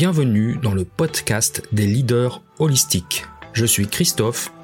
Bienvenue dans le podcast des leaders holistiques. Je suis Christophe,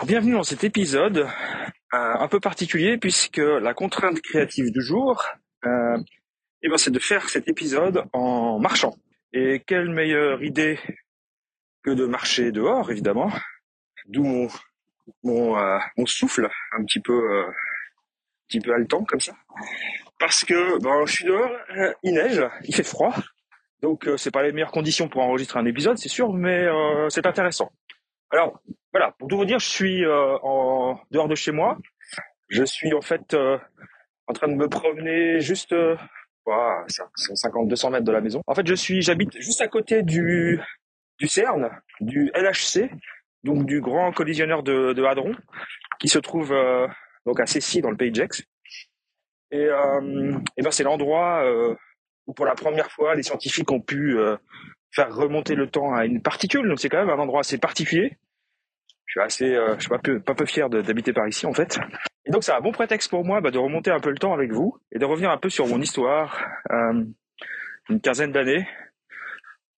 Alors bienvenue dans cet épisode euh, un peu particulier puisque la contrainte créative du jour, euh, eh ben, c'est de faire cet épisode en marchant. Et quelle meilleure idée que de marcher dehors, évidemment, d'où mon euh, souffle un petit peu un petit peu haletant comme ça, parce que ben, je suis dehors, il neige, il fait froid, donc c'est pas les meilleures conditions pour enregistrer un épisode, c'est sûr, mais c'est intéressant. Alors voilà, pour tout vous dire, je suis euh, en dehors de chez moi. Je suis en fait euh, en train de me promener juste euh, ouah, ça, 150, 200 mètres de la maison. En fait, je suis, j'habite juste à côté du du CERN, du LHC, donc du grand collisionneur de, de Hadron, qui se trouve euh, donc à Cessy dans le pays de Gex. Et, euh, et ben c'est l'endroit euh, où pour la première fois les scientifiques ont pu euh, faire remonter le temps à une particule. Donc c'est quand même un endroit assez particulier. Je suis assez, euh, je suis pas peu, pas peu fier d'habiter par ici en fait. Et donc c'est un bon prétexte pour moi bah, de remonter un peu le temps avec vous et de revenir un peu sur mon histoire, euh, une quinzaine d'années,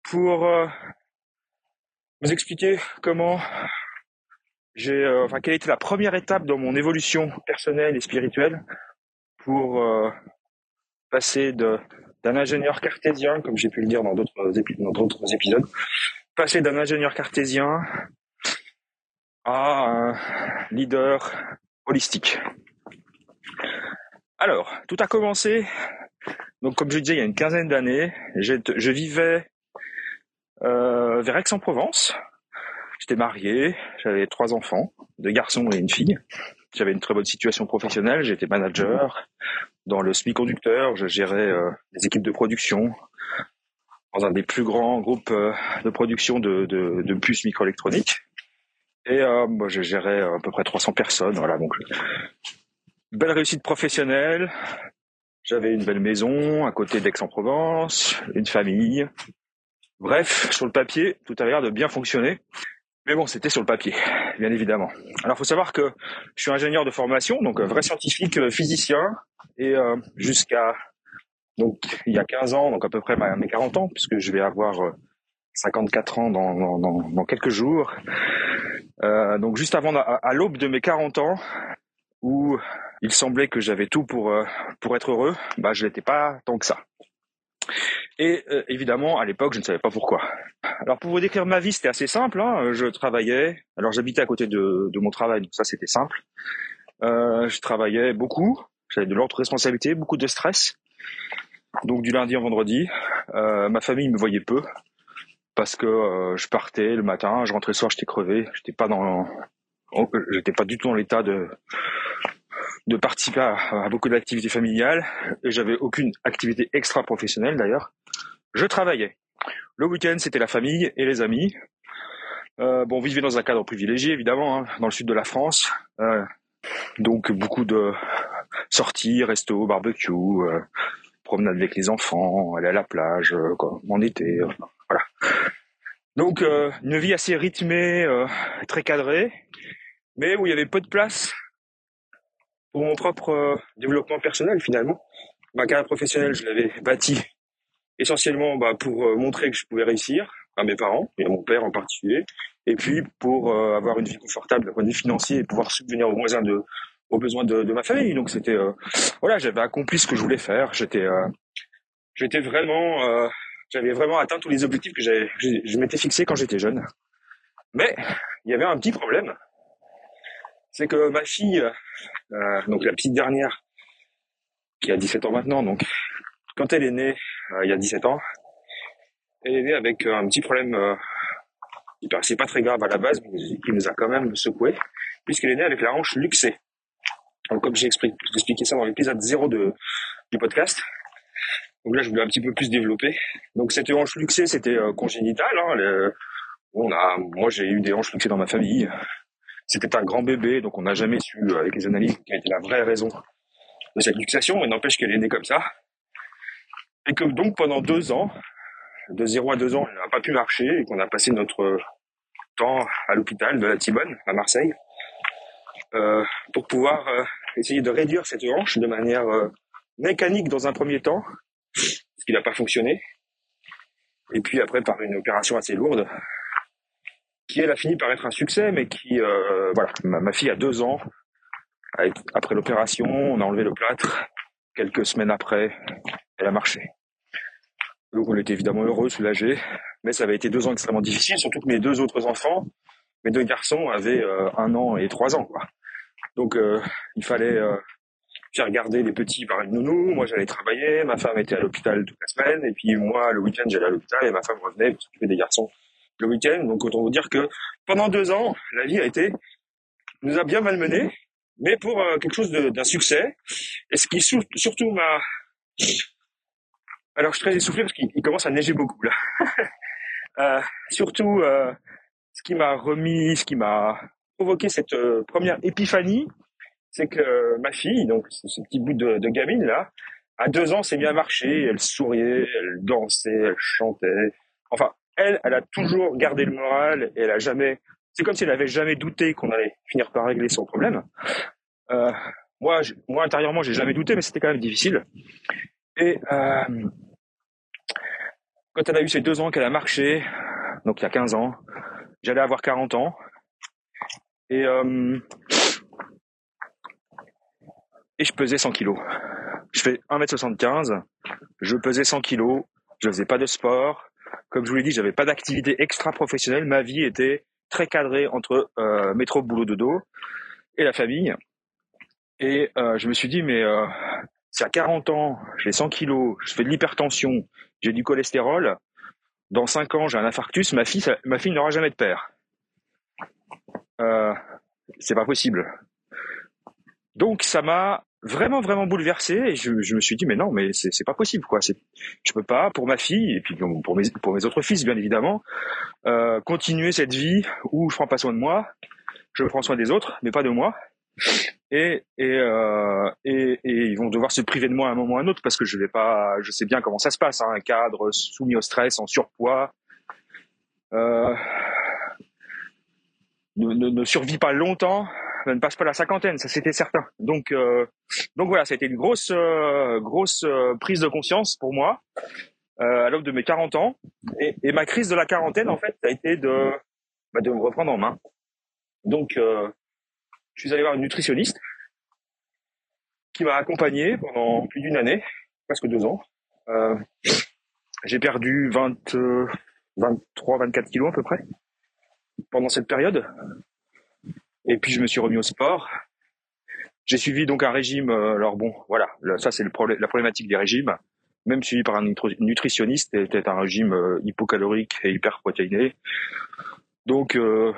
pour euh, vous expliquer comment j'ai, euh, enfin quelle était la première étape dans mon évolution personnelle et spirituelle pour euh, passer de d'un ingénieur cartésien, comme j'ai pu le dire dans d'autres épisodes, passer d'un ingénieur cartésien à un leader holistique. Alors, tout a commencé, donc comme je disais, il y a une quinzaine d'années, je vivais euh, vers Aix-en-Provence. J'étais marié, j'avais trois enfants, deux garçons et une fille. J'avais une très bonne situation professionnelle, j'étais manager dans le semi-conducteur, je gérais euh, les équipes de production dans un des plus grands groupes euh, de production de, de, de puces microélectroniques. Et euh, moi, je gérais à peu près 300 personnes. Voilà, donc belle réussite professionnelle. J'avais une belle maison à côté d'Aix-en-Provence, une famille. Bref, sur le papier, tout avait l'air de bien fonctionner. Mais bon, c'était sur le papier, bien évidemment. Alors, faut savoir que je suis ingénieur de formation, donc un vrai scientifique, euh, physicien, et euh, jusqu'à donc il y a 15 ans, donc à peu près mes 40 ans, puisque je vais avoir euh, 54 ans dans, dans, dans quelques jours. Euh, donc juste avant, à, l'aube de mes 40 ans, où il semblait que j'avais tout pour euh, pour être heureux, bah je l'étais pas tant que ça. Et euh, évidemment, à l'époque, je ne savais pas pourquoi. Alors pour vous décrire ma vie, c'était assez simple. Hein. Je travaillais. Alors j'habitais à côté de, de mon travail, donc ça c'était simple. Je travaillais beaucoup. J'avais de l'ordre responsabilité, beaucoup de stress. Donc du lundi au vendredi, ma famille me voyait peu parce que euh, je partais le matin, je rentrais le soir, j'étais crevé, j'étais pas dans, oh, j'étais pas du tout dans l'état de de participer à, beaucoup d'activités familiales et j'avais aucune activité extra professionnelle d'ailleurs. Je travaillais. Le week-end, c'était la famille et les amis. Euh, bon, on vivait dans un cadre privilégié, évidemment, hein, dans le sud de la France. Euh, donc, beaucoup de sorties, resto, barbecue, euh, promenade avec les enfants, aller à la plage, euh, quoi, en été, euh, Donc, euh, une vie assez rythmée, euh, très cadrée, mais où il y avait peu de place pour mon propre euh, développement personnel, finalement. Ma carrière professionnelle, je l'avais bâtie essentiellement bah, pour montrer que je pouvais réussir à mes parents et à mon père en particulier, et puis pour avoir une vie confortable d'un point de vue financier et pouvoir subvenir aux besoins de aux besoins de, de ma famille. Donc c'était voilà, j'avais accompli ce que je voulais faire. J'étais j'étais vraiment j'avais vraiment atteint tous les objectifs que, j'avais, je m'étais fixé quand j'étais jeune. Mais il y avait un petit problème, c'est que ma fille, euh, donc la petite dernière, qui a 17 ans maintenant, donc quand elle est née euh, il y a 17 ans, elle est née avec un petit problème euh, qui paraissait pas très grave à la base, mais qui nous a quand même secoué, puisqu'elle est née avec la hanche luxée. Donc comme j'ai expliqué, ça dans l'épisode 0 de, du podcast, donc là je voulais un petit peu plus développer. Donc cette hanche luxée c'était euh, congénital. Hein, on a, moi j'ai eu des hanches luxées dans ma famille. C'était un grand bébé, donc on n'a jamais su avec les analyses quelle était la vraie raison de cette luxation, mais n'empêche qu'elle est née comme ça. Et que donc pendant deux ans, de 0 à 2 ans, elle n'a pas pu marcher et qu'on a passé notre temps à l'hôpital de la Tibonne, à Marseille, euh, pour pouvoir euh, essayer de réduire cette hanche de manière euh, mécanique dans un premier temps, qui n'a pas fonctionné. Et puis après, par une opération assez lourde, qui elle a fini par être un succès, mais qui, euh, voilà, ma, ma, fille a deux ans, après l'opération, on a enlevé le plâtre, quelques semaines après, elle a marché. Donc on était évidemment heureux, soulagés, mais ça avait été deux ans extrêmement difficiles, surtout que mes deux autres enfants, mes deux garçons avaient euh, un an et trois ans, quoi. Donc euh, il fallait euh, faire garder les petits par une nounou. Moi j'allais travailler, ma femme était à l'hôpital toute la semaine, et puis moi le week-end j'allais à l'hôpital et ma femme revenait pour s'occuper des garçons le week-end. Donc autant vous dire que pendant deux ans, la vie a été nous a bien malmenés, mais pour quelque chose d'un succès. Et ce qui surtout m'a alors je suis très essoufflé parce qu'il commence à neiger beaucoup là. euh, surtout, euh, ce qui m'a remis, ce qui m'a provoqué cette euh, première épiphanie, c'est que ma fille, donc ce petit bout de, gamine là, à deux ans, s'est bien marché, elle souriait, elle dansait, elle chantait. Enfin, elle, elle a toujours gardé le moral et elle a jamais. C'est comme si elle avait jamais douté qu'on allait finir par régler son problème. Euh, moi, moi intérieurement, j'ai jamais douté, mais c'était quand même difficile. Et euh, quand elle a eu ses deux ans qu'elle a marché, donc il y a 15 ans, j'allais avoir 40 ans. Et, euh, et je pesais 100 kilos. Je fais 1m75, je pesais 100 kilos, je faisais pas de sport. Comme je vous l'ai dit, j'avais pas d'activité extra-professionnelle. Ma vie était très cadrée entre euh, métro, boulot, dodo et la famille. Et euh, je me suis dit, mais euh, si à 40 ans, j'ai 100 kilos, je fais de l'hypertension, j'ai du cholestérol, dans 5 ans, j'ai un infarctus, ma fille, ma fille n'aura jamais de père. Euh, c'est pas possible. Donc ça m'a vraiment vraiment bouleversé et je, je, me suis dit mais non mais c'est c'est pas possible quoi. C'est je peux pas pour ma fille et puis pour mes pour mes autres fils bien évidemment euh, continuer cette vie où je prends pas soin de moi je prends soin des autres mais pas de moi. Et et, euh, et, et ils vont devoir se priver de moi à un moment ou à un autre parce que je vais pas, je sais bien comment ça se passe, hein, un cadre soumis au stress, en surpoids, euh, ne, ne, ne, survit pas longtemps, ne passe pas la cinquantaine, ça c'était certain. Donc euh, donc voilà, ça a été une grosse euh, grosse euh, prise de conscience pour moi à l'aube de mes 40 ans et, ma crise de la quarantaine en fait, a été de bah, de me reprendre en main. Donc je suis allé voir une nutritionniste qui m'a accompagné pendant plus d'une année, presque deux ans. J'ai perdu 20, 23, 24 kilos à peu près pendant cette période. Et puis je me suis remis au sport. J'ai suivi donc un régime. Euh, alors bon, voilà, ça c'est la problématique des régimes. Même suivi par un nutritionniste, c'était un régime euh, hypocalorique et hyperprotéiné. Donc euh,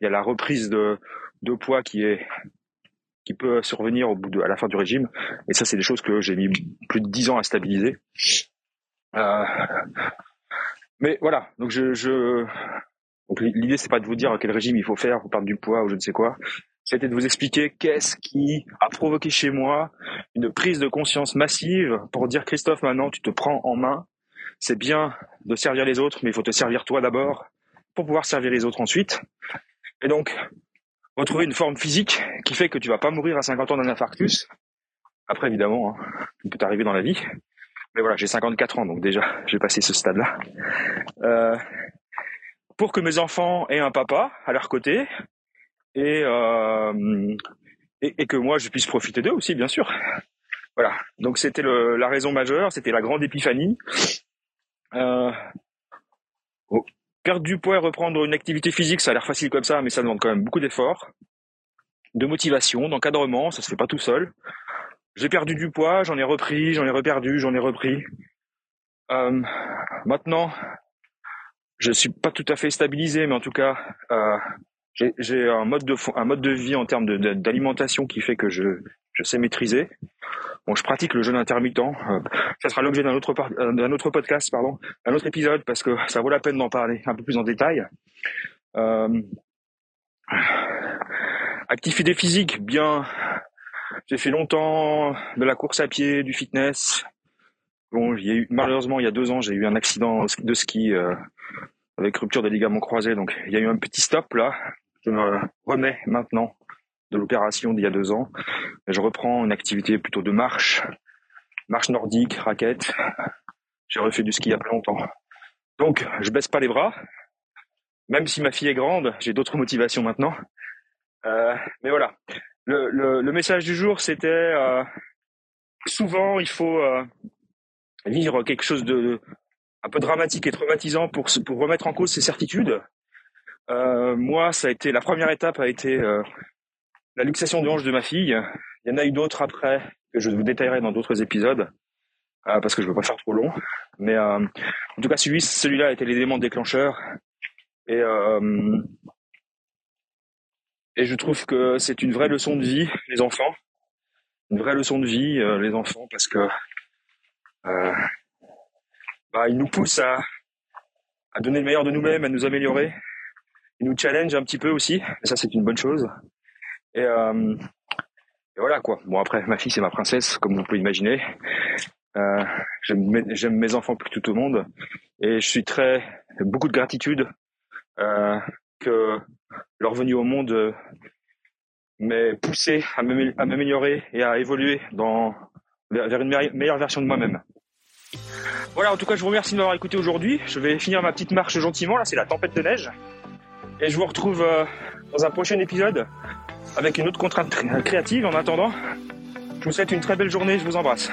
il y a la reprise de de poids qui est qui peut survenir au bout de, à la fin du régime. Et ça, c'est des choses que j'ai mis plus de dix ans à stabiliser. Euh, mais voilà, donc je, je... donc l'idée c'est pas de vous dire quel régime il faut faire pour perdre du poids ou je ne sais quoi. C'était de vous expliquer qu'est-ce qui a provoqué chez moi une prise de conscience massive pour dire Christophe, maintenant tu te prends en main. C'est bien de servir les autres, mais il faut te servir toi d'abord pour pouvoir servir les autres ensuite. Et donc, retrouver une forme physique qui fait que tu vas pas mourir à 50 ans d'un infarctus. Après, évidemment, hein, tout peut arriver dans la vie. Mais voilà, j'ai 54 ans, donc déjà, j'ai passé ce stade-là. Euh, pour que mes enfants aient un papa à leur côté et, euh, et, et, que moi, je puisse profiter d'eux aussi, bien sûr. Voilà, donc c'était la raison majeure, c'était la grande épiphanie. Euh, oh, perdre du poids et reprendre une activité physique, ça a l'air facile comme ça, mais ça demande quand même beaucoup d'efforts, de motivation, d'encadrement, ça se fait pas tout seul. J'ai perdu du poids, j'en ai repris, j'en ai reperdu, j'en ai repris. Euh, maintenant, je suis pas tout à fait stabilisé, mais en tout cas, euh, j'ai un mode de un mode de vie en termes d'alimentation qui fait que je je sais maîtriser. Bon, je pratique le jeûne intermittent. Euh, ça sera l'objet d'un autre d'un autre podcast, pardon, un autre épisode parce que ça vaut la peine d'en parler un peu plus en détail. Euh, activité physique, bien. J'ai fait longtemps de la course à pied, du fitness. Bon, il y a eu, malheureusement, il y a deux ans, j'ai eu un accident de ski euh, avec rupture des ligaments croisés. Donc, il y a eu un petit stop là. Je me remets maintenant de l'opération d'il y a deux ans. Je reprends une activité plutôt de marche, marche nordique, raquette. J'ai refait du ski il y a pas longtemps. Donc, je baisse pas les bras. Même si ma fille est grande, j'ai d'autres motivations maintenant. Euh, mais voilà. Le, message du jour, c'était euh, souvent il faut euh, vivre quelque chose de un peu dramatique et traumatisant pour pour remettre en cause ses certitudes. Euh, moi, ça a été la première étape a été euh, la luxation de hanche de ma fille. Il y en a eu d'autres après que je vous détaillerai dans d'autres épisodes euh, parce que je veux pas faire trop long. Mais en tout cas, celui celui-là a été l'élément déclencheur et et je trouve que c'est une vraie leçon de vie, les enfants. Une vraie leçon de vie, euh, les enfants, parce que euh, bah, ils nous poussent à, à donner le meilleur de nous-mêmes, à nous améliorer. Ils nous challenge un petit peu aussi, et ça c'est une bonne chose. Et, euh, et, voilà quoi. Bon après, ma fille c'est ma princesse, comme vous pouvez imaginer. Euh, j'aime mes enfants plus que tout au monde, et je suis très beaucoup de gratitude euh, que leur venue au monde euh, m'est poussé à m'améliorer et à évoluer dans, vers une meilleure version de moi-même. Voilà, en tout cas, je vous remercie de m'avoir écouté aujourd'hui. Je vais finir ma petite marche gentiment. Là, c'est la tempête de neige. Et je vous retrouve euh, dans un prochain épisode avec une autre contrainte créative. En attendant, je vous souhaite une très belle journée. Je vous embrasse.